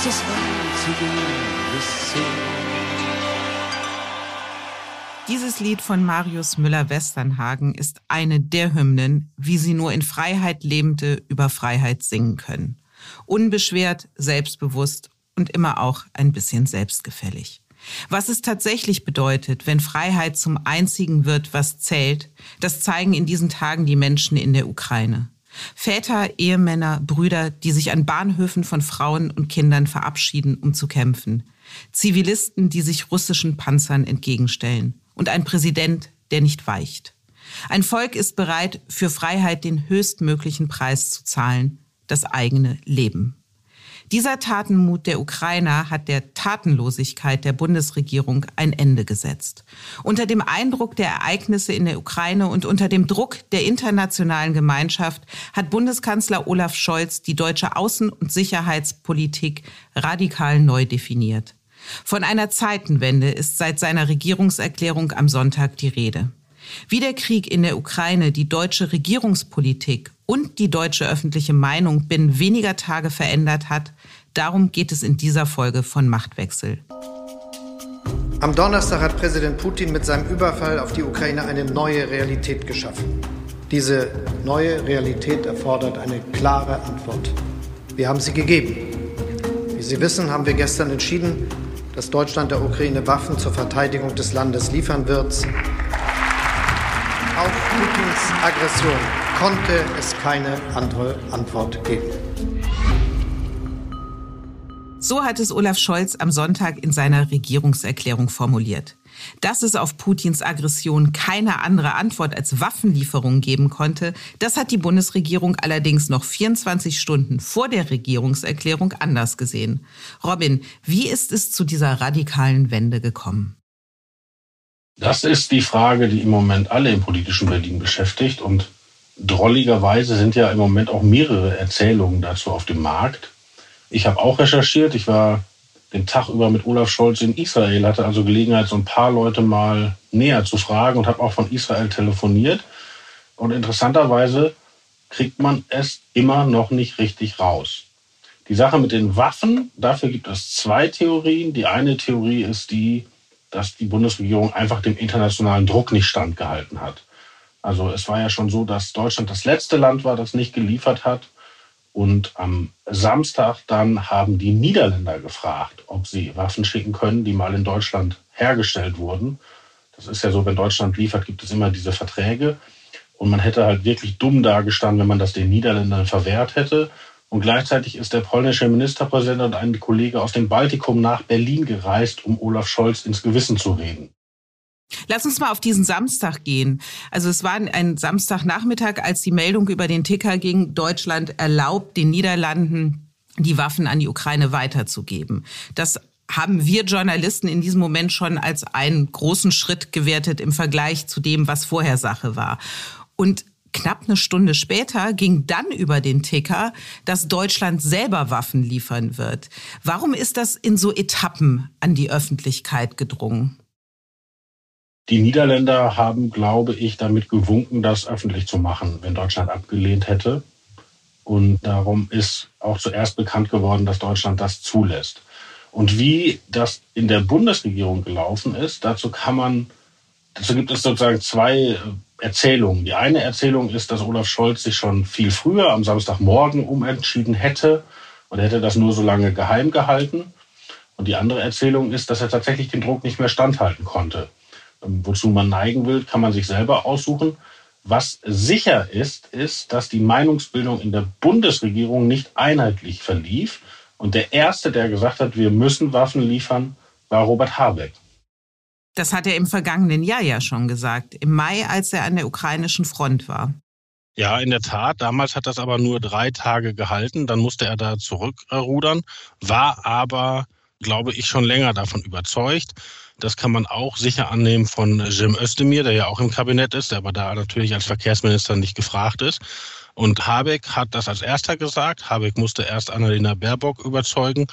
Ist das einzige Dieses Lied von Marius Müller-Westernhagen ist eine der Hymnen, wie sie nur in Freiheit Lebende über Freiheit singen können. Unbeschwert, selbstbewusst und immer auch ein bisschen selbstgefällig. Was es tatsächlich bedeutet, wenn Freiheit zum einzigen wird, was zählt, das zeigen in diesen Tagen die Menschen in der Ukraine. Väter, Ehemänner, Brüder, die sich an Bahnhöfen von Frauen und Kindern verabschieden, um zu kämpfen. Zivilisten, die sich russischen Panzern entgegenstellen. Und ein Präsident, der nicht weicht. Ein Volk ist bereit, für Freiheit den höchstmöglichen Preis zu zahlen, das eigene Leben. Dieser Tatenmut der Ukrainer hat der Tatenlosigkeit der Bundesregierung ein Ende gesetzt. Unter dem Eindruck der Ereignisse in der Ukraine und unter dem Druck der internationalen Gemeinschaft hat Bundeskanzler Olaf Scholz die deutsche Außen- und Sicherheitspolitik radikal neu definiert. Von einer Zeitenwende ist seit seiner Regierungserklärung am Sonntag die Rede. Wie der Krieg in der Ukraine die deutsche Regierungspolitik und die deutsche öffentliche Meinung binnen weniger Tage verändert hat, darum geht es in dieser Folge von Machtwechsel. Am Donnerstag hat Präsident Putin mit seinem Überfall auf die Ukraine eine neue Realität geschaffen. Diese neue Realität erfordert eine klare Antwort. Wir haben sie gegeben. Wie Sie wissen, haben wir gestern entschieden, dass Deutschland der Ukraine Waffen zur Verteidigung des Landes liefern wird. Putins Aggression konnte es keine andere Antwort geben. So hat es Olaf Scholz am Sonntag in seiner Regierungserklärung formuliert. Dass es auf Putins Aggression keine andere Antwort als Waffenlieferungen geben konnte, das hat die Bundesregierung allerdings noch 24 Stunden vor der Regierungserklärung anders gesehen. Robin, wie ist es zu dieser radikalen Wende gekommen? Das ist die Frage, die im Moment alle im politischen Berlin beschäftigt. Und drolligerweise sind ja im Moment auch mehrere Erzählungen dazu auf dem Markt. Ich habe auch recherchiert. Ich war den Tag über mit Olaf Scholz in Israel, hatte also Gelegenheit, so ein paar Leute mal näher zu fragen und habe auch von Israel telefoniert. Und interessanterweise kriegt man es immer noch nicht richtig raus. Die Sache mit den Waffen, dafür gibt es zwei Theorien. Die eine Theorie ist die, dass die Bundesregierung einfach dem internationalen Druck nicht standgehalten hat. Also es war ja schon so, dass Deutschland das letzte Land war, das nicht geliefert hat. Und am Samstag dann haben die Niederländer gefragt, ob sie Waffen schicken können, die mal in Deutschland hergestellt wurden. Das ist ja so, wenn Deutschland liefert, gibt es immer diese Verträge. Und man hätte halt wirklich dumm dagestanden, wenn man das den Niederländern verwehrt hätte. Und gleichzeitig ist der polnische Ministerpräsident und ein Kollege aus dem Baltikum nach Berlin gereist, um Olaf Scholz ins Gewissen zu reden. Lass uns mal auf diesen Samstag gehen. Also es war ein Samstagnachmittag, als die Meldung über den Ticker ging, Deutschland erlaubt den Niederlanden, die Waffen an die Ukraine weiterzugeben. Das haben wir Journalisten in diesem Moment schon als einen großen Schritt gewertet im Vergleich zu dem, was vorher Sache war. Und knapp eine Stunde später ging dann über den Ticker, dass Deutschland selber Waffen liefern wird. Warum ist das in so Etappen an die Öffentlichkeit gedrungen? Die Niederländer haben, glaube ich, damit gewunken, das öffentlich zu machen, wenn Deutschland abgelehnt hätte. Und darum ist auch zuerst bekannt geworden, dass Deutschland das zulässt. Und wie das in der Bundesregierung gelaufen ist, dazu kann man, dazu gibt es sozusagen zwei Erzählungen. Die eine Erzählung ist, dass Olaf Scholz sich schon viel früher am Samstagmorgen umentschieden hätte und hätte das nur so lange geheim gehalten. Und die andere Erzählung ist, dass er tatsächlich den Druck nicht mehr standhalten konnte. Ähm, wozu man neigen will, kann man sich selber aussuchen. Was sicher ist, ist, dass die Meinungsbildung in der Bundesregierung nicht einheitlich verlief. Und der Erste, der gesagt hat, wir müssen Waffen liefern, war Robert Habeck. Das hat er im vergangenen Jahr ja schon gesagt, im Mai, als er an der ukrainischen Front war. Ja, in der Tat. Damals hat das aber nur drei Tage gehalten. Dann musste er da zurückrudern, war aber, glaube ich, schon länger davon überzeugt. Das kann man auch sicher annehmen von Jim Özdemir, der ja auch im Kabinett ist, der aber da natürlich als Verkehrsminister nicht gefragt ist. Und Habeck hat das als erster gesagt. Habeck musste erst Annalena Baerbock überzeugen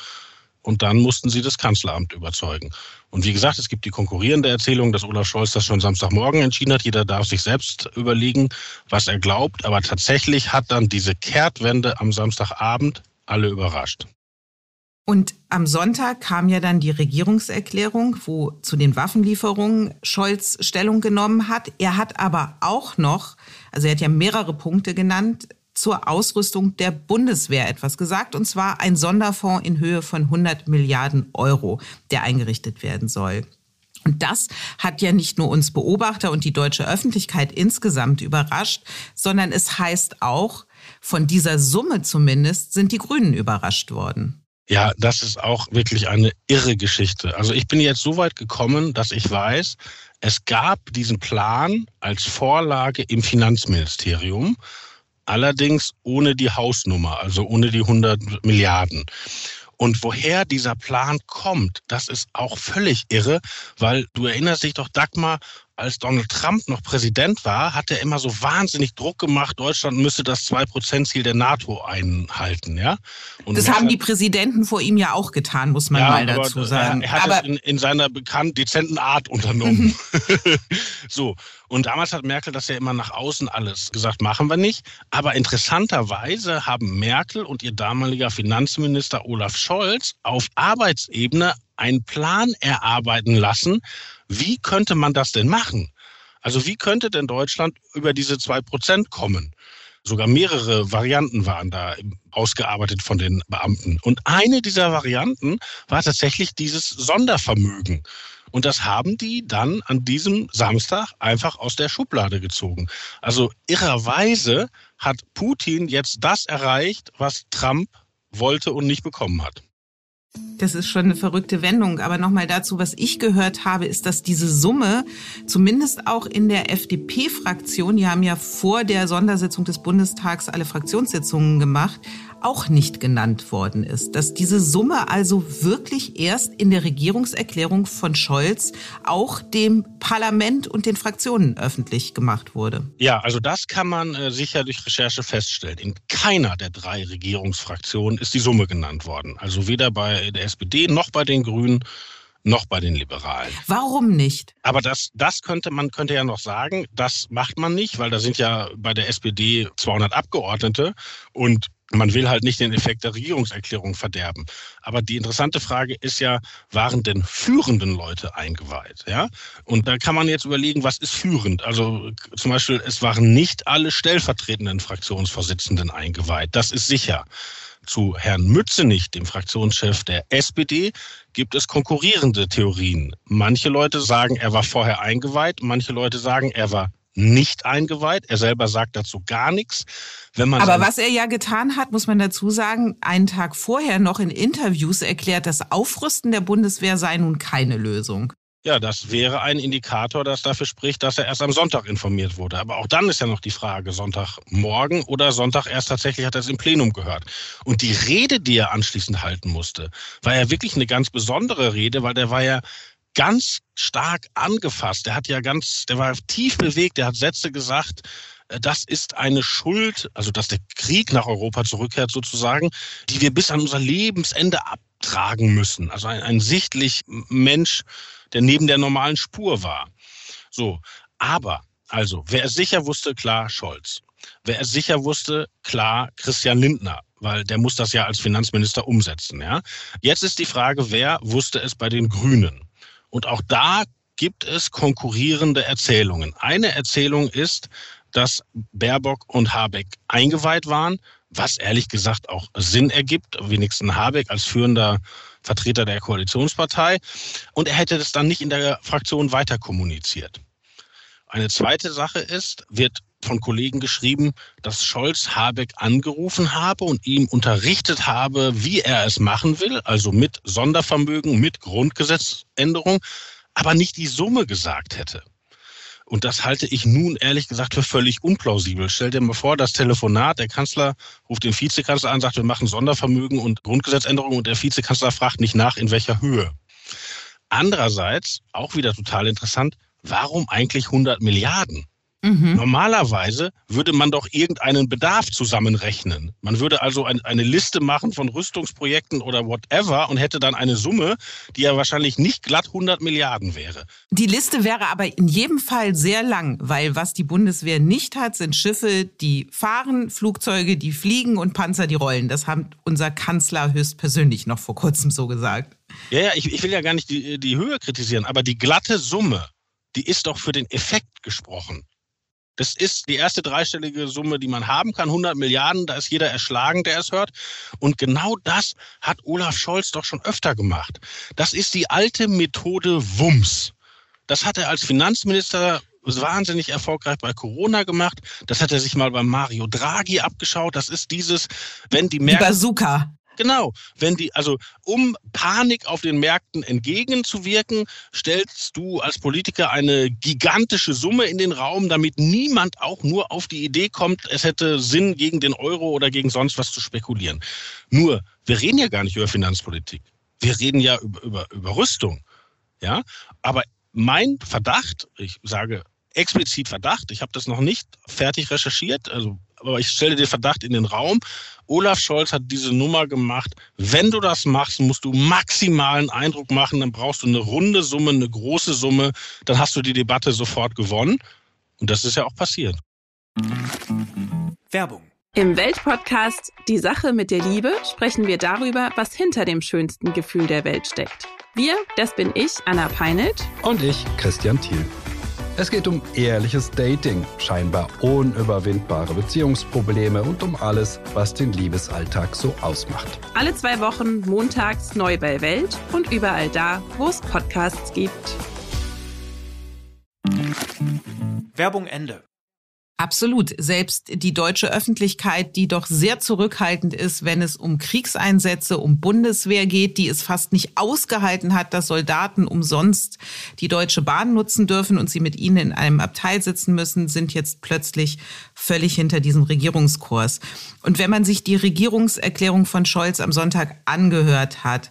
und dann mussten sie das Kanzleramt überzeugen. Und wie gesagt, es gibt die konkurrierende Erzählung, dass Olaf Scholz das schon Samstagmorgen entschieden hat. Jeder darf sich selbst überlegen, was er glaubt. Aber tatsächlich hat dann diese Kehrtwende am Samstagabend alle überrascht. Und am Sonntag kam ja dann die Regierungserklärung, wo zu den Waffenlieferungen Scholz Stellung genommen hat. Er hat aber auch noch, also er hat ja mehrere Punkte genannt, zur Ausrüstung der Bundeswehr etwas gesagt, und zwar ein Sonderfonds in Höhe von 100 Milliarden Euro, der eingerichtet werden soll. Und das hat ja nicht nur uns Beobachter und die deutsche Öffentlichkeit insgesamt überrascht, sondern es heißt auch, von dieser Summe zumindest sind die Grünen überrascht worden. Ja, das ist auch wirklich eine irre Geschichte. Also ich bin jetzt so weit gekommen, dass ich weiß, es gab diesen Plan als Vorlage im Finanzministerium allerdings ohne die Hausnummer, also ohne die 100 Milliarden. Und woher dieser Plan kommt, das ist auch völlig irre, weil du erinnerst dich doch, Dagmar, als Donald Trump noch Präsident war, hat er immer so wahnsinnig Druck gemacht, Deutschland müsse das 2-Prozent-Ziel der NATO einhalten. Ja? Und das haben die Präsidenten vor ihm ja auch getan, muss man ja, mal dazu sagen. Er hat aber es in, in seiner bekannten, dezenten Art unternommen. so. Und damals hat Merkel das ja immer nach außen alles gesagt, machen wir nicht. Aber interessanterweise haben Merkel und ihr damaliger Finanzminister Olaf Scholz auf Arbeitsebene einen Plan erarbeiten lassen, wie könnte man das denn machen? Also wie könnte denn Deutschland über diese zwei Prozent kommen? Sogar mehrere Varianten waren da ausgearbeitet von den Beamten. Und eine dieser Varianten war tatsächlich dieses Sondervermögen. Und das haben die dann an diesem Samstag einfach aus der Schublade gezogen. Also irrerweise hat Putin jetzt das erreicht, was Trump wollte und nicht bekommen hat. Das ist schon eine verrückte Wendung. Aber nochmal dazu, was ich gehört habe, ist, dass diese Summe zumindest auch in der FDP-Fraktion, die haben ja vor der Sondersitzung des Bundestags alle Fraktionssitzungen gemacht, auch nicht genannt worden ist. Dass diese Summe also wirklich erst in der Regierungserklärung von Scholz auch dem Parlament und den Fraktionen öffentlich gemacht wurde. Ja, also das kann man äh, sicher durch Recherche feststellen. In keiner der drei Regierungsfraktionen ist die Summe genannt worden. Also weder bei der SPD noch bei den Grünen noch bei den Liberalen. Warum nicht? Aber das, das könnte man könnte ja noch sagen, das macht man nicht, weil da sind ja bei der SPD 200 Abgeordnete und man will halt nicht den Effekt der Regierungserklärung verderben. Aber die interessante Frage ist ja, waren denn führenden Leute eingeweiht? Ja? Und da kann man jetzt überlegen, was ist führend? Also zum Beispiel, es waren nicht alle stellvertretenden Fraktionsvorsitzenden eingeweiht. Das ist sicher. Zu Herrn Mützenich, dem Fraktionschef der SPD, gibt es konkurrierende Theorien. Manche Leute sagen, er war vorher eingeweiht, manche Leute sagen, er war nicht eingeweiht. Er selber sagt dazu gar nichts. Wenn man Aber was er ja getan hat, muss man dazu sagen, einen Tag vorher noch in Interviews erklärt, das Aufrüsten der Bundeswehr sei nun keine Lösung. Ja, das wäre ein Indikator, das dafür spricht, dass er erst am Sonntag informiert wurde. Aber auch dann ist ja noch die Frage, Sonntagmorgen oder Sonntag erst tatsächlich hat er es im Plenum gehört. Und die Rede, die er anschließend halten musste, war ja wirklich eine ganz besondere Rede, weil der war ja ganz stark angefasst. Der hat ja ganz, der war tief bewegt, der hat Sätze gesagt, äh, das ist eine Schuld, also dass der Krieg nach Europa zurückkehrt sozusagen, die wir bis an unser Lebensende abtragen müssen. Also ein, ein sichtlich Mensch, der neben der normalen Spur war. So, aber also, wer es sicher wusste, klar Scholz. Wer es sicher wusste, klar Christian Lindner, weil der muss das ja als Finanzminister umsetzen. Ja? Jetzt ist die Frage, wer wusste es bei den Grünen? Und auch da gibt es konkurrierende Erzählungen. Eine Erzählung ist, dass Baerbock und Habeck eingeweiht waren, was ehrlich gesagt auch Sinn ergibt, wenigstens Habeck als führender Vertreter der Koalitionspartei. Und er hätte das dann nicht in der Fraktion weiter kommuniziert. Eine zweite Sache ist, wird von Kollegen geschrieben, dass Scholz Habeck angerufen habe und ihm unterrichtet habe, wie er es machen will, also mit Sondervermögen, mit Grundgesetzänderung, aber nicht die Summe gesagt hätte. Und das halte ich nun ehrlich gesagt für völlig unplausibel. Stell dir mal vor, das Telefonat, der Kanzler ruft den Vizekanzler an, sagt, wir machen Sondervermögen und Grundgesetzänderungen und der Vizekanzler fragt nicht nach, in welcher Höhe. Andererseits, auch wieder total interessant, warum eigentlich 100 Milliarden? Mhm. Normalerweise würde man doch irgendeinen Bedarf zusammenrechnen. Man würde also ein, eine Liste machen von Rüstungsprojekten oder whatever und hätte dann eine Summe, die ja wahrscheinlich nicht glatt 100 Milliarden wäre. Die Liste wäre aber in jedem Fall sehr lang, weil was die Bundeswehr nicht hat, sind Schiffe, die fahren, Flugzeuge, die fliegen und Panzer, die rollen. Das hat unser Kanzler höchstpersönlich noch vor kurzem so gesagt. Ja, ja, ich, ich will ja gar nicht die, die Höhe kritisieren, aber die glatte Summe, die ist doch für den Effekt gesprochen. Das ist die erste dreistellige Summe, die man haben kann. 100 Milliarden, da ist jeder erschlagen, der es hört. Und genau das hat Olaf Scholz doch schon öfter gemacht. Das ist die alte Methode Wumms. Das hat er als Finanzminister wahnsinnig erfolgreich bei Corona gemacht. Das hat er sich mal bei Mario Draghi abgeschaut. Das ist dieses, wenn die Märkte... Die Bazooka. Genau. Wenn die, also um Panik auf den Märkten entgegenzuwirken, stellst du als Politiker eine gigantische Summe in den Raum, damit niemand auch nur auf die Idee kommt, es hätte Sinn, gegen den Euro oder gegen sonst was zu spekulieren. Nur, wir reden ja gar nicht über Finanzpolitik. Wir reden ja über, über, über Rüstung. Ja, aber mein Verdacht, ich sage explizit Verdacht, ich habe das noch nicht fertig recherchiert, also aber ich stelle den Verdacht in den Raum. Olaf Scholz hat diese Nummer gemacht. Wenn du das machst, musst du maximalen Eindruck machen. Dann brauchst du eine runde Summe, eine große Summe. Dann hast du die Debatte sofort gewonnen. Und das ist ja auch passiert. Werbung. Im Weltpodcast Die Sache mit der Liebe sprechen wir darüber, was hinter dem schönsten Gefühl der Welt steckt. Wir, das bin ich, Anna Peinelt. Und ich, Christian Thiel. Es geht um ehrliches Dating, scheinbar unüberwindbare Beziehungsprobleme und um alles, was den Liebesalltag so ausmacht. Alle zwei Wochen montags neu bei Welt und überall da, wo es Podcasts gibt. Werbung Ende. Absolut. Selbst die deutsche Öffentlichkeit, die doch sehr zurückhaltend ist, wenn es um Kriegseinsätze, um Bundeswehr geht, die es fast nicht ausgehalten hat, dass Soldaten umsonst die Deutsche Bahn nutzen dürfen und sie mit ihnen in einem Abteil sitzen müssen, sind jetzt plötzlich völlig hinter diesem Regierungskurs. Und wenn man sich die Regierungserklärung von Scholz am Sonntag angehört hat,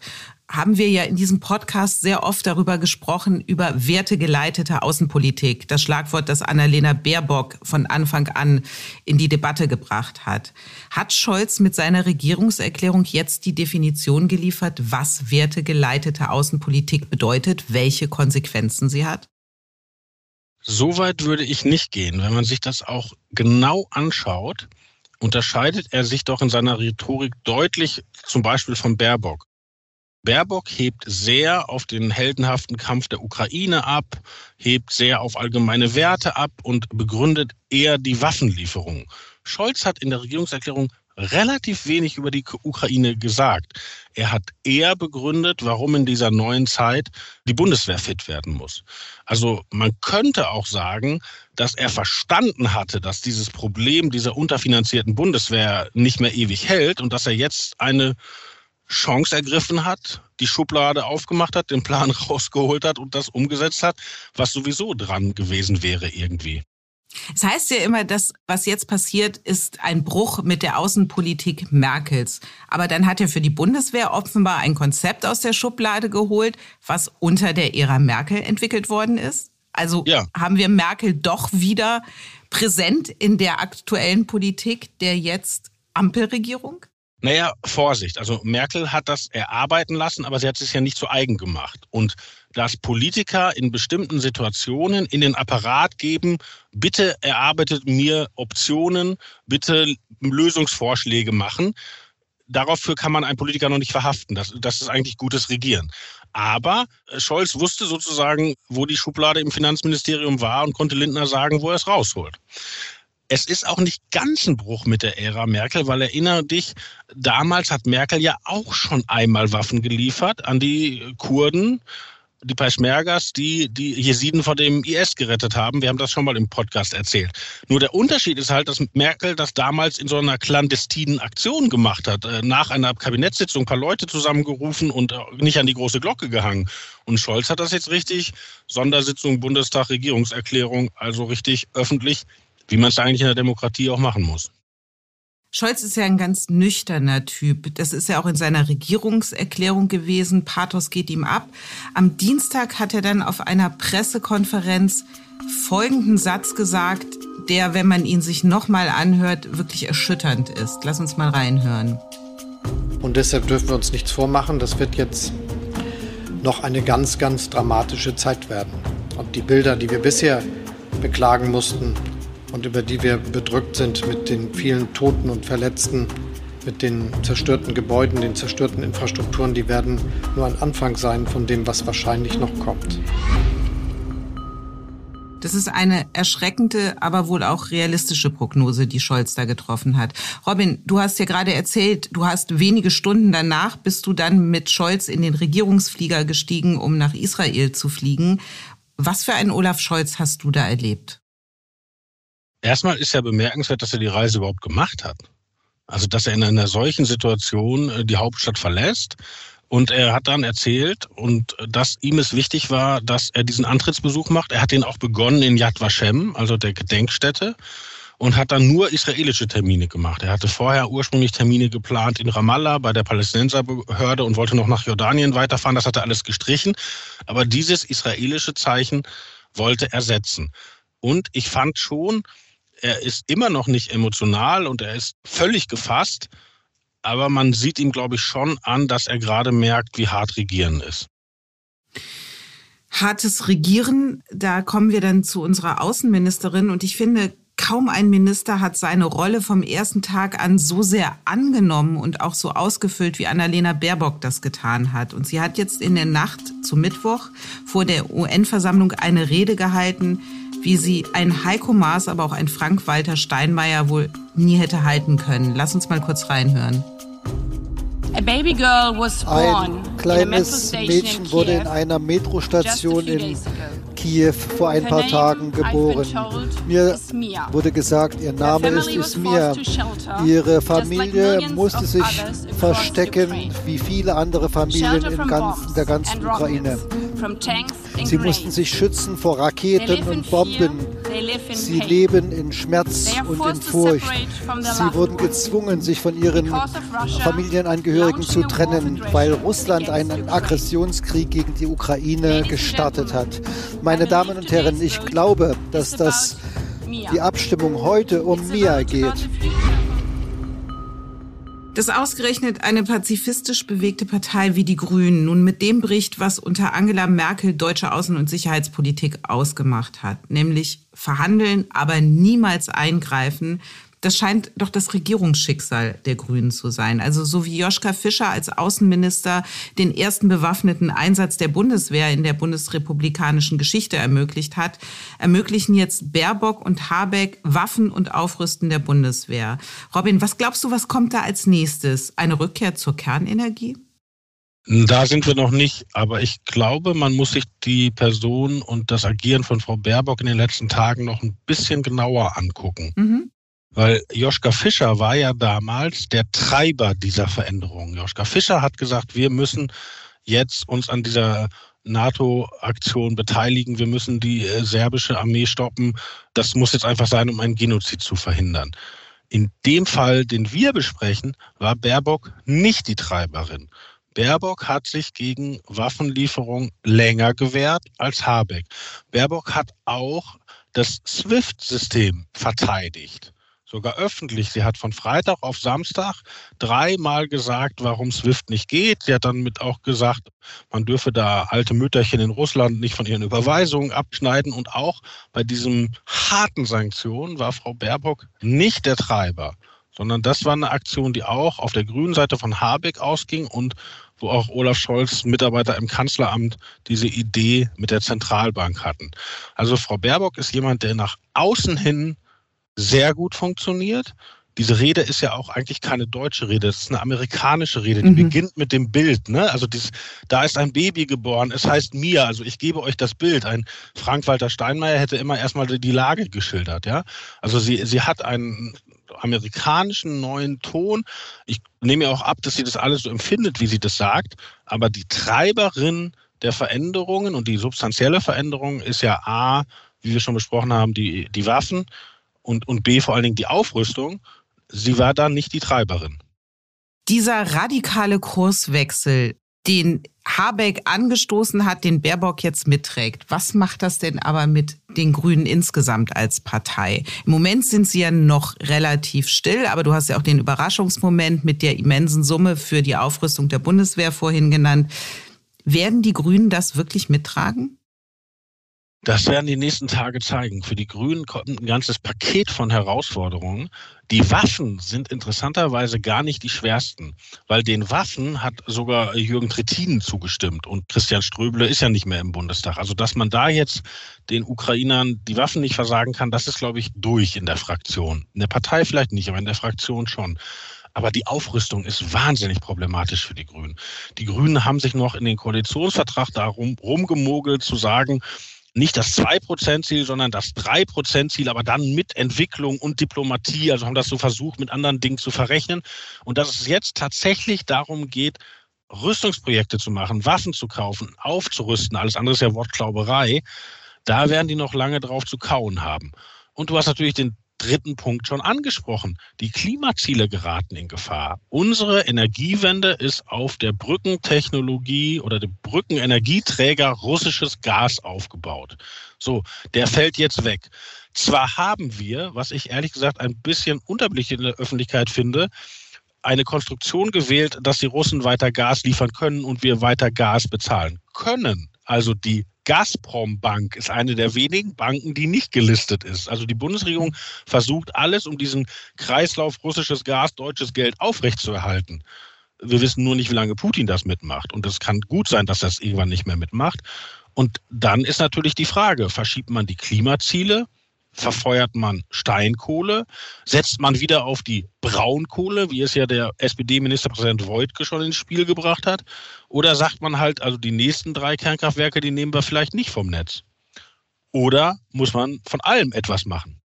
haben wir ja in diesem Podcast sehr oft darüber gesprochen, über wertegeleitete Außenpolitik. Das Schlagwort, das Annalena Baerbock von Anfang an in die Debatte gebracht hat. Hat Scholz mit seiner Regierungserklärung jetzt die Definition geliefert, was wertegeleitete Außenpolitik bedeutet, welche Konsequenzen sie hat? Soweit würde ich nicht gehen. Wenn man sich das auch genau anschaut, unterscheidet er sich doch in seiner Rhetorik deutlich zum Beispiel von Baerbock. Baerbock hebt sehr auf den heldenhaften Kampf der Ukraine ab, hebt sehr auf allgemeine Werte ab und begründet eher die Waffenlieferung. Scholz hat in der Regierungserklärung relativ wenig über die Ukraine gesagt. Er hat eher begründet, warum in dieser neuen Zeit die Bundeswehr fit werden muss. Also man könnte auch sagen, dass er verstanden hatte, dass dieses Problem dieser unterfinanzierten Bundeswehr nicht mehr ewig hält und dass er jetzt eine Chance ergriffen hat, die Schublade aufgemacht hat, den Plan rausgeholt hat und das umgesetzt hat, was sowieso dran gewesen wäre irgendwie. Es heißt ja immer, dass was jetzt passiert, ist ein Bruch mit der Außenpolitik Merkels. Aber dann hat er für die Bundeswehr offenbar ein Konzept aus der Schublade geholt, was unter der Ära Merkel entwickelt worden ist. Also ja. haben wir Merkel doch wieder präsent in der aktuellen Politik der jetzt Ampelregierung? Naja, Vorsicht. Also Merkel hat das erarbeiten lassen, aber sie hat es ja nicht zu eigen gemacht. Und dass Politiker in bestimmten Situationen in den Apparat geben, bitte erarbeitet mir Optionen, bitte Lösungsvorschläge machen. Dafür kann man einen Politiker noch nicht verhaften. Das, das ist eigentlich gutes Regieren. Aber Scholz wusste sozusagen, wo die Schublade im Finanzministerium war und konnte Lindner sagen, wo er es rausholt. Es ist auch nicht ganz ein Bruch mit der Ära Merkel, weil erinnere dich, damals hat Merkel ja auch schon einmal Waffen geliefert an die Kurden. die Peschmergas, die die Jesiden vor dem IS gerettet haben. Wir haben das schon mal im Podcast erzählt. Nur der Unterschied ist halt, dass Merkel das damals in so einer clandestinen Aktion gemacht hat. Äh, nach einer Kabinettssitzung ein paar Leute zusammengerufen und äh, nicht an die große Glocke gehangen. Und Scholz hat das jetzt richtig, Sondersitzung, Bundestag, Regierungserklärung, also richtig öffentlich, wie man es eigentlich in der Demokratie auch machen muss. Scholz ist ja ein ganz nüchterner Typ. Das ist ja auch in seiner Regierungserklärung gewesen. Pathos geht ihm ab. Am Dienstag hat er dann auf einer Pressekonferenz folgenden Satz gesagt, der, wenn man ihn sich nochmal anhört, wirklich erschütternd ist. Lass uns mal reinhören. Und deshalb dürfen wir uns nichts vormachen. Das wird jetzt noch eine ganz, ganz dramatische Zeit werden. Und die Bilder, die wir bisher beklagen mussten, und über die wir bedrückt sind mit den vielen Toten und Verletzten, mit den zerstörten Gebäuden, den zerstörten Infrastrukturen, die werden nur ein Anfang sein von dem, was wahrscheinlich noch kommt. Das ist eine erschreckende, aber wohl auch realistische Prognose, die Scholz da getroffen hat. Robin, du hast ja gerade erzählt, du hast wenige Stunden danach bist du dann mit Scholz in den Regierungsflieger gestiegen, um nach Israel zu fliegen. Was für einen Olaf Scholz hast du da erlebt? Erstmal ist ja bemerkenswert, dass er die Reise überhaupt gemacht hat. Also, dass er in einer solchen Situation äh, die Hauptstadt verlässt. Und er hat dann erzählt, und dass ihm es wichtig war, dass er diesen Antrittsbesuch macht. Er hat den auch begonnen in Yad Vashem, also der Gedenkstätte, und hat dann nur israelische Termine gemacht. Er hatte vorher ursprünglich Termine geplant in Ramallah bei der Palästinenserbehörde und wollte noch nach Jordanien weiterfahren. Das hat er alles gestrichen. Aber dieses israelische Zeichen wollte er setzen. Und ich fand schon, er ist immer noch nicht emotional und er ist völlig gefasst. Aber man sieht ihm, glaube ich, schon an, dass er gerade merkt, wie hart Regieren ist. Hartes Regieren, da kommen wir dann zu unserer Außenministerin. Und ich finde, kaum ein Minister hat seine Rolle vom ersten Tag an so sehr angenommen und auch so ausgefüllt, wie Annalena Baerbock das getan hat. Und sie hat jetzt in der Nacht zum Mittwoch vor der UN-Versammlung eine Rede gehalten, wie sie ein Heiko Maas, aber auch ein Frank-Walter Steinmeier wohl nie hätte halten können. Lass uns mal kurz reinhören. Ein kleines Mädchen wurde in einer Metrostation in Kiew vor ein paar Tagen geboren. Mir wurde gesagt, ihr Name ist Ismir. Ihre Familie musste sich verstecken, wie viele andere Familien in ganz, der ganzen Ukraine. Sie mussten sich schützen vor Raketen und Bomben. Sie leben in Schmerz und in Furcht. Sie wurden gezwungen, sich von ihren Familienangehörigen zu trennen, weil Russland einen Aggressionskrieg gegen die Ukraine gestartet hat. Meine Damen und Herren, ich glaube, dass das die Abstimmung heute um Mia geht. Dass ausgerechnet eine pazifistisch bewegte Partei wie die Grünen nun mit dem bricht, was unter Angela Merkel deutsche Außen- und Sicherheitspolitik ausgemacht hat, nämlich verhandeln, aber niemals eingreifen, das scheint doch das Regierungsschicksal der Grünen zu sein. Also so wie Joschka Fischer als Außenminister den ersten bewaffneten Einsatz der Bundeswehr in der bundesrepublikanischen Geschichte ermöglicht hat, ermöglichen jetzt Baerbock und Habeck Waffen und Aufrüsten der Bundeswehr. Robin, was glaubst du, was kommt da als nächstes? Eine Rückkehr zur Kernenergie? Da sind wir noch nicht, aber ich glaube, man muss sich die Person und das Agieren von Frau Baerbock in den letzten Tagen noch ein bisschen genauer angucken. Mhm. Weil Joschka Fischer war ja damals der Treiber dieser Veränderung. Joschka Fischer hat gesagt, wir müssen jetzt uns an dieser NATO-Aktion beteiligen. Wir müssen die äh, serbische Armee stoppen. Das muss jetzt einfach sein, um einen Genozid zu verhindern. In dem Fall, den wir besprechen, war Baerbock nicht die Treiberin. Baerbock hat sich gegen Waffenlieferung länger gewehrt als Habeck. Baerbock hat auch das SWIFT-System verteidigt sogar öffentlich. Sie hat von Freitag auf Samstag dreimal gesagt, warum SWIFT nicht geht. Sie hat dann mit auch gesagt, man dürfe da alte Mütterchen in Russland nicht von ihren Überweisungen abschneiden. Und auch bei diesen harten Sanktionen war Frau Baerbock nicht der Treiber, sondern das war eine Aktion, die auch auf der grünen Seite von Habeck ausging und wo auch Olaf Scholz Mitarbeiter im Kanzleramt diese Idee mit der Zentralbank hatten. Also Frau Baerbock ist jemand, der nach außen hin sehr gut funktioniert, diese Rede ist ja auch eigentlich keine deutsche Rede, es ist eine amerikanische Rede, die mhm. beginnt mit dem Bild. Ne? Also dies, da ist ein Baby geboren, es heißt Mia, also ich gebe euch das Bild. Ein Frank-Walter Steinmeier hätte immer erstmal die Lage geschildert. Ja? Also sie, sie hat einen amerikanischen neuen Ton. Ich nehme ja auch ab, dass sie das alles so empfindet, wie sie das sagt, aber die Treiberin der Veränderungen und die substanzielle Veränderung ist ja A, wie wir schon besprochen haben, die, die Waffen und, und B vor allen Dingen die Aufrüstung sie war dann nicht die Treiberin. Dieser radikale Kurswechsel, den Habeck angestoßen hat, den Baerbock jetzt mitträgt. Was macht das denn aber mit den Grünen insgesamt als Partei? Im Moment sind sie ja noch relativ still, aber du hast ja auch den Überraschungsmoment mit der immensen Summe für die Aufrüstung der Bundeswehr vorhin genannt. Werden die Grünen das wirklich mittragen? Das werden die nächsten Tage zeigen. Für die Grünen kommt ein ganzes Paket von Herausforderungen. Die Waffen sind interessanterweise gar nicht die schwersten, weil den Waffen hat sogar Jürgen Trittin zugestimmt und Christian Ströbele ist ja nicht mehr im Bundestag. Also dass man da jetzt den Ukrainern die Waffen nicht versagen kann, das ist, glaube ich, durch in der Fraktion. In der Partei vielleicht nicht, aber in der Fraktion schon. Aber die Aufrüstung ist wahnsinnig problematisch für die Grünen. Die Grünen haben sich noch in den Koalitionsvertrag darum rumgemogelt zu sagen, nicht das 2%-Ziel, sondern das 3%-Ziel, aber dann mit Entwicklung und Diplomatie, also haben das so versucht, mit anderen Dingen zu verrechnen. Und dass es jetzt tatsächlich darum geht, Rüstungsprojekte zu machen, Waffen zu kaufen, aufzurüsten, alles andere ist ja Wortklauberei, da werden die noch lange drauf zu kauen haben. Und du hast natürlich den dritten Punkt schon angesprochen. Die Klimaziele geraten in Gefahr. Unsere Energiewende ist auf der Brückentechnologie oder dem Brückenenergieträger russisches Gas aufgebaut. So, der fällt jetzt weg. Zwar haben wir, was ich ehrlich gesagt ein bisschen unterblick in der Öffentlichkeit finde, eine Konstruktion gewählt, dass die Russen weiter Gas liefern können und wir weiter Gas bezahlen können. Also die Gazprom Bank ist eine der wenigen Banken, die nicht gelistet ist. Also die Bundesregierung versucht alles, um diesen Kreislauf russisches Gas, deutsches Geld aufrechtzuerhalten. Wir wissen nur nicht, wie lange Putin das mitmacht. Und es kann gut sein, dass das irgendwann nicht mehr mitmacht. Und dann ist natürlich die Frage, verschiebt man die Klimaziele verfeuert man Steinkohle, setzt man wieder auf die Braunkohle, wie es ja der SPD-Ministerpräsident Voigtke schon ins Spiel gebracht hat, oder sagt man halt, also die nächsten drei Kernkraftwerke, die nehmen wir vielleicht nicht vom Netz? Oder muss man von allem etwas machen?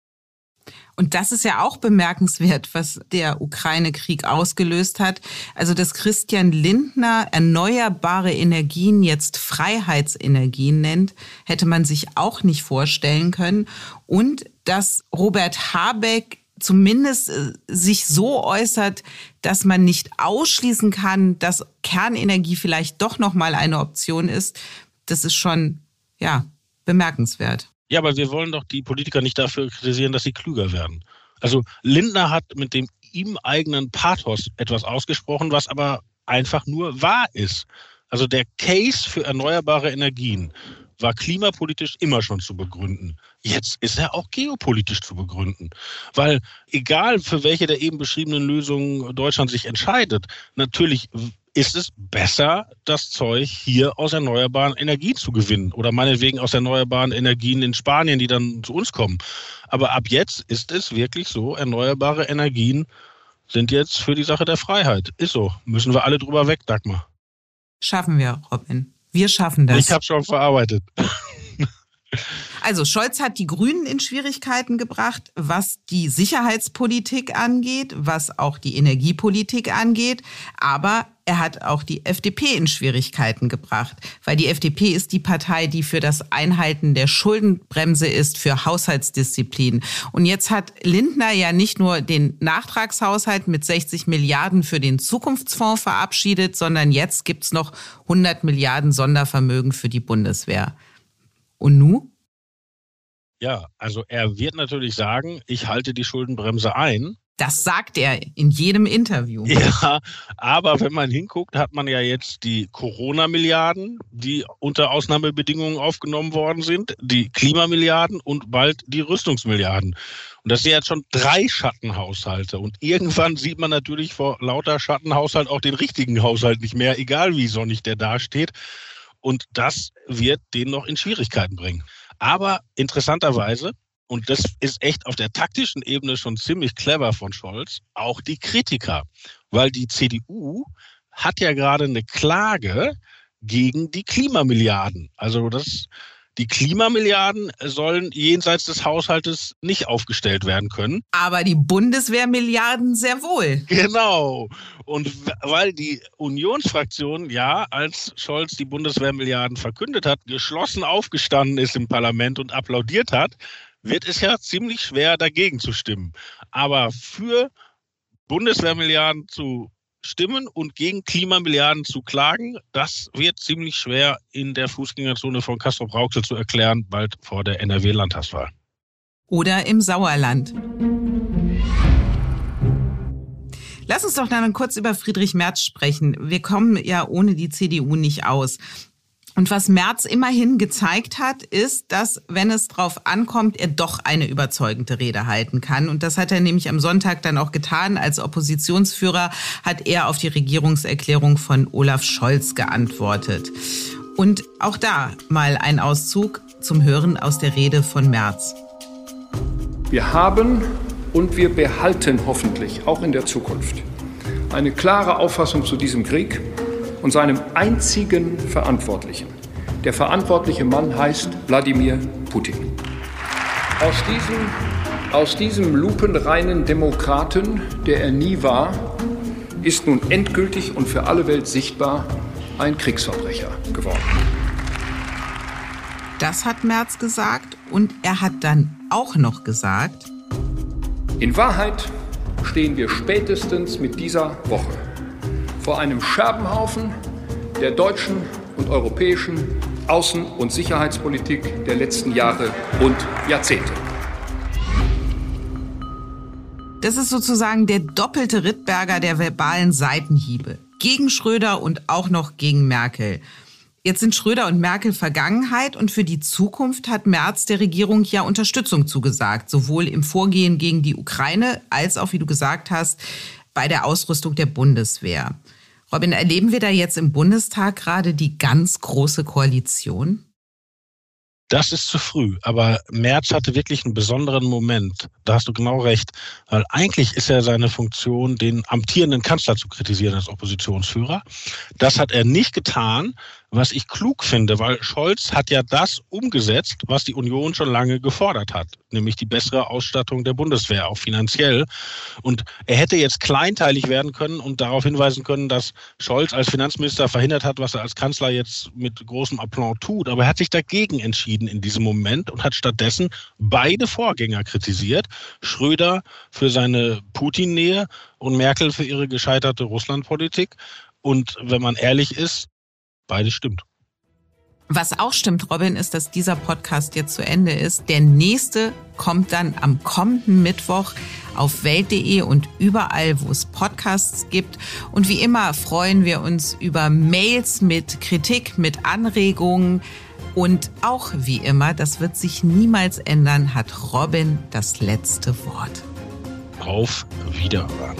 Und das ist ja auch bemerkenswert, was der Ukraine-Krieg ausgelöst hat. Also, dass Christian Lindner erneuerbare Energien jetzt Freiheitsenergien nennt, hätte man sich auch nicht vorstellen können. Und dass Robert Habeck zumindest äh, sich so äußert, dass man nicht ausschließen kann, dass Kernenergie vielleicht doch noch mal eine Option ist, das ist schon ja bemerkenswert. Ja, aber wir wollen doch die Politiker nicht dafür kritisieren, dass sie klüger werden. Also Lindner hat mit dem ihm eigenen Pathos etwas ausgesprochen, was aber einfach nur wahr ist. Also der Case für erneuerbare Energien war klimapolitisch immer schon zu begründen. Jetzt ist er auch geopolitisch zu begründen. Weil egal für welche der eben beschriebenen Lösungen Deutschland sich entscheidet, natürlich ist es besser, das Zeug hier aus erneuerbaren Energien zu gewinnen oder meinetwegen aus erneuerbaren Energien in Spanien, die dann zu uns kommen. Aber ab jetzt ist es wirklich so, erneuerbare Energien sind jetzt für die Sache der Freiheit. Ist so. Müssen wir alle drüber weg, Dagmar. Schaffen wir, Robin. Wir schaffen das. Ich habe schon verarbeitet. Also Scholz hat die Grünen in Schwierigkeiten gebracht, was die Sicherheitspolitik angeht, was auch die Energiepolitik angeht. Aber er hat auch die FDP in Schwierigkeiten gebracht, weil die FDP ist die Partei, die für das Einhalten der Schuldenbremse ist, für Haushaltsdisziplin. Und jetzt hat Lindner ja nicht nur den Nachtragshaushalt mit 60 Milliarden für den Zukunftsfonds verabschiedet, sondern jetzt gibt's noch 100 Milliarden Sondervermögen für die Bundeswehr. Und nu? Ja, also er wird natürlich sagen, ich halte die Schuldenbremse ein. Das sagt er in jedem Interview. Ja, aber wenn man hinguckt, hat man ja jetzt die Corona-Milliarden, die unter Ausnahmebedingungen aufgenommen worden sind, die Klimamilliarden und bald die Rüstungsmilliarden. Und das sind jetzt schon drei Schattenhaushalte. Und irgendwann sieht man natürlich vor lauter Schattenhaushalt auch den richtigen Haushalt nicht mehr, egal wie sonnig der dasteht. Und das wird den noch in Schwierigkeiten bringen. Aber interessanterweise, und das ist echt auf der taktischen Ebene schon ziemlich clever von Scholz, auch die Kritiker. Weil die CDU hat ja gerade eine Klage gegen die Klimamilliarden. Also das, die Klimamilliarden sollen jenseits des Haushaltes nicht aufgestellt werden können. Aber die Bundeswehrmilliarden sehr wohl. Genau. Und weil die Unionsfraktion ja, als Scholz die Bundeswehrmilliarden verkündet hat, geschlossen aufgestanden ist im Parlament und applaudiert hat, wird es ja ziemlich schwer, dagegen zu stimmen. Aber für Bundeswehrmilliarden zu stimmen und gegen Klimamilliarden zu klagen, das wird ziemlich schwer in der Fußgängerzone von Castrop-Rauxel zu erklären, bald vor der NRW-Landtagswahl. Oder im Sauerland. Lass uns doch dann kurz über Friedrich Merz sprechen. Wir kommen ja ohne die CDU nicht aus. Und was Merz immerhin gezeigt hat, ist, dass, wenn es drauf ankommt, er doch eine überzeugende Rede halten kann. Und das hat er nämlich am Sonntag dann auch getan. Als Oppositionsführer hat er auf die Regierungserklärung von Olaf Scholz geantwortet. Und auch da mal ein Auszug zum Hören aus der Rede von Merz. Wir haben und wir behalten hoffentlich auch in der Zukunft eine klare Auffassung zu diesem Krieg und seinem einzigen Verantwortlichen. Der verantwortliche Mann heißt Wladimir Putin. Aus diesem, aus diesem lupenreinen Demokraten, der er nie war, ist nun endgültig und für alle Welt sichtbar ein Kriegsverbrecher geworden. Das hat Merz gesagt und er hat dann auch noch gesagt, in Wahrheit stehen wir spätestens mit dieser Woche vor einem Scherbenhaufen der deutschen und europäischen Außen- und Sicherheitspolitik der letzten Jahre und Jahrzehnte. Das ist sozusagen der doppelte Rittberger der verbalen Seitenhiebe. Gegen Schröder und auch noch gegen Merkel. Jetzt sind Schröder und Merkel Vergangenheit und für die Zukunft hat Merz der Regierung ja Unterstützung zugesagt, sowohl im Vorgehen gegen die Ukraine als auch, wie du gesagt hast, bei der Ausrüstung der Bundeswehr. Robin, erleben wir da jetzt im Bundestag gerade die ganz große Koalition? Das ist zu früh, aber Merz hatte wirklich einen besonderen Moment. Da hast du genau recht, weil eigentlich ist ja seine Funktion, den amtierenden Kanzler zu kritisieren als Oppositionsführer. Das hat er nicht getan, was ich klug finde, weil Scholz hat ja das umgesetzt, was die Union schon lange gefordert hat, nämlich die bessere Ausstattung der Bundeswehr, auch finanziell. Und er hätte jetzt kleinteilig werden können und darauf hinweisen können, dass Scholz als Finanzminister verhindert hat, was er als Kanzler jetzt mit großem Aplomb tut. Aber er hat sich dagegen entschieden in diesem Moment und hat stattdessen beide Vorgänger kritisiert. Schröder für seine Putin-Nähe und Merkel für ihre gescheiterte Russlandpolitik. Und wenn man ehrlich ist, Beides stimmt. Was auch stimmt, Robin, ist, dass dieser Podcast jetzt zu Ende ist. Der nächste kommt dann am kommenden Mittwoch auf welt.de und überall, wo es Podcasts gibt. Und wie immer freuen wir uns über Mails mit Kritik, mit Anregungen. Und auch wie immer, das wird sich niemals ändern, hat Robin das letzte Wort. Auf Wiederhören.